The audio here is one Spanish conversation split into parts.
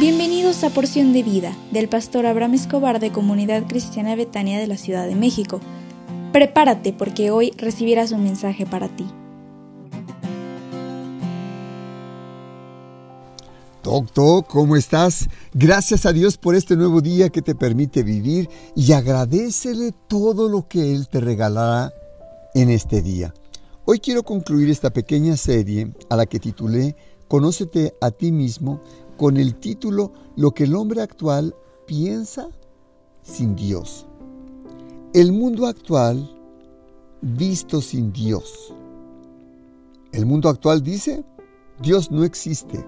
Bienvenidos a Porción de Vida del pastor Abraham Escobar de Comunidad Cristiana Betania de la Ciudad de México. Prepárate porque hoy recibirás un mensaje para ti. Doctor, ¿cómo estás? Gracias a Dios por este nuevo día que te permite vivir y agradecele todo lo que Él te regalará en este día. Hoy quiero concluir esta pequeña serie a la que titulé Conócete a ti mismo con el título Lo que el hombre actual piensa sin Dios. El mundo actual visto sin Dios. El mundo actual dice, Dios no existe.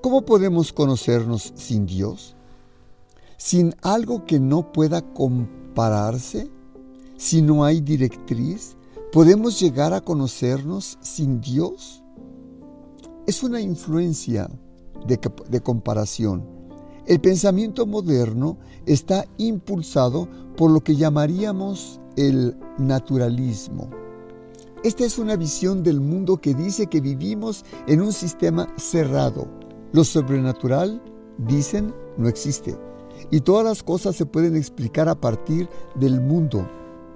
¿Cómo podemos conocernos sin Dios? Sin algo que no pueda compararse, si no hay directriz, ¿podemos llegar a conocernos sin Dios? Es una influencia de, comparación. El pensamiento moderno está impulsado por lo que llamaríamos el naturalismo. Esta es una visión del mundo que dice que vivimos en un sistema cerrado. Lo sobrenatural, dicen, no existe. Y todas las cosas se pueden explicar a partir del mundo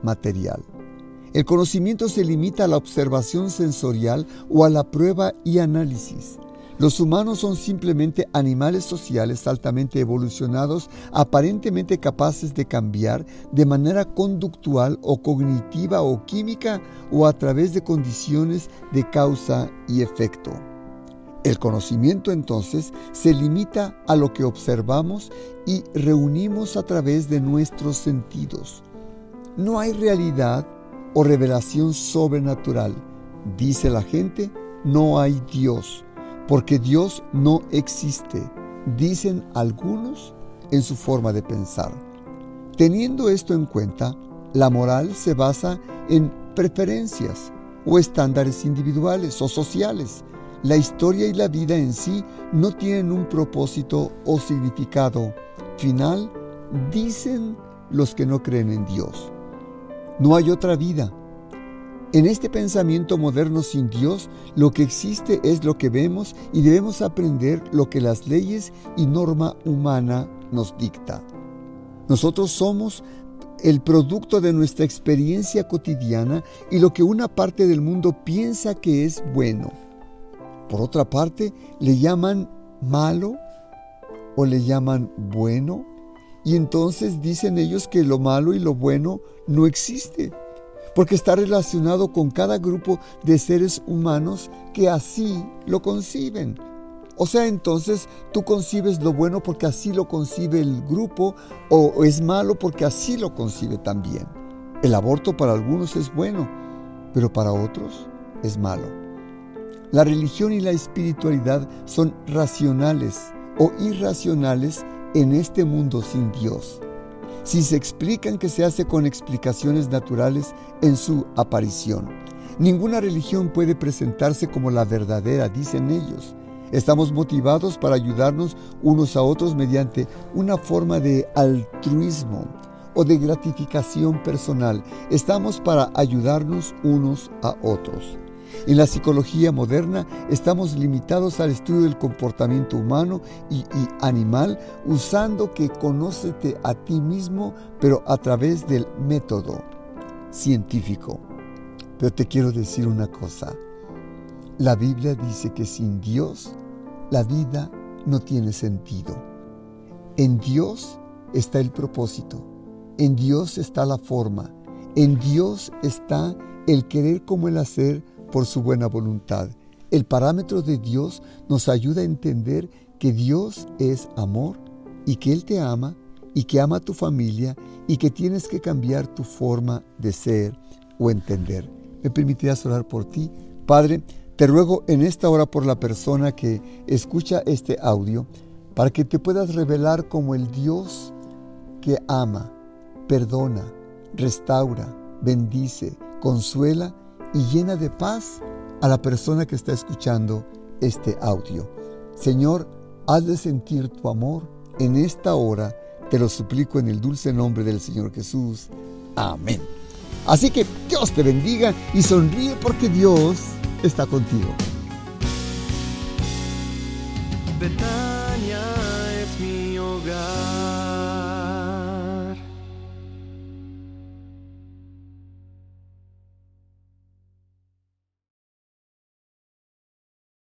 material. El conocimiento se limita a la observación sensorial o a la prueba y análisis. Los humanos son simplemente animales sociales altamente evolucionados, aparentemente capaces de cambiar de manera conductual o cognitiva o química o a través de condiciones de causa y efecto. El conocimiento entonces se limita a lo que observamos y reunimos a través de nuestros sentidos. No hay realidad o revelación sobrenatural. Dice la gente, no hay Dios, porque Dios no existe, dicen algunos en su forma de pensar. Teniendo esto en cuenta, la moral se basa en preferencias o estándares individuales o sociales. La historia y la vida en sí no tienen un propósito o significado final, dicen los que no creen en Dios. No hay otra vida. En este pensamiento moderno sin Dios, lo que existe es lo que vemos y debemos aprender lo que las leyes y norma humana nos dicta. Nosotros somos el producto de nuestra experiencia cotidiana y lo que una parte del mundo piensa que es bueno. Por otra parte, le llaman malo o le llaman bueno y entonces dicen ellos que lo malo y lo bueno no existe, porque está relacionado con cada grupo de seres humanos que así lo conciben. O sea, entonces tú concibes lo bueno porque así lo concibe el grupo o es malo porque así lo concibe también. El aborto para algunos es bueno, pero para otros es malo. La religión y la espiritualidad son racionales o irracionales en este mundo sin Dios. Si se explican que se hace con explicaciones naturales en su aparición. Ninguna religión puede presentarse como la verdadera, dicen ellos. Estamos motivados para ayudarnos unos a otros mediante una forma de altruismo o de gratificación personal. Estamos para ayudarnos unos a otros. En la psicología moderna estamos limitados al estudio del comportamiento humano y, animal usando que conócete a ti mismo, pero a través del método científico. Pero te quiero decir una cosa. La Biblia dice que sin Dios la vida no tiene sentido. En Dios está el propósito. En Dios está la forma. En Dios está el querer como el hacer por su buena voluntad. El parámetro de Dios nos ayuda a entender que Dios es amor y que Él te ama y que ama a tu familia y que tienes que cambiar tu forma de ser o entender. ¿Me permitirás orar por ti? Padre, te ruego en esta hora por la persona que escucha este audio, para que te puedas revelar como el Dios que ama, perdona, restaura, bendice, consuela y llena de paz a la persona que está escuchando este audio. Señor, haz de sentir tu amor en esta hora. Te lo suplico en el dulce nombre del Señor Jesús. Amén. Así que Dios te bendiga y sonríe porque Dios está contigo.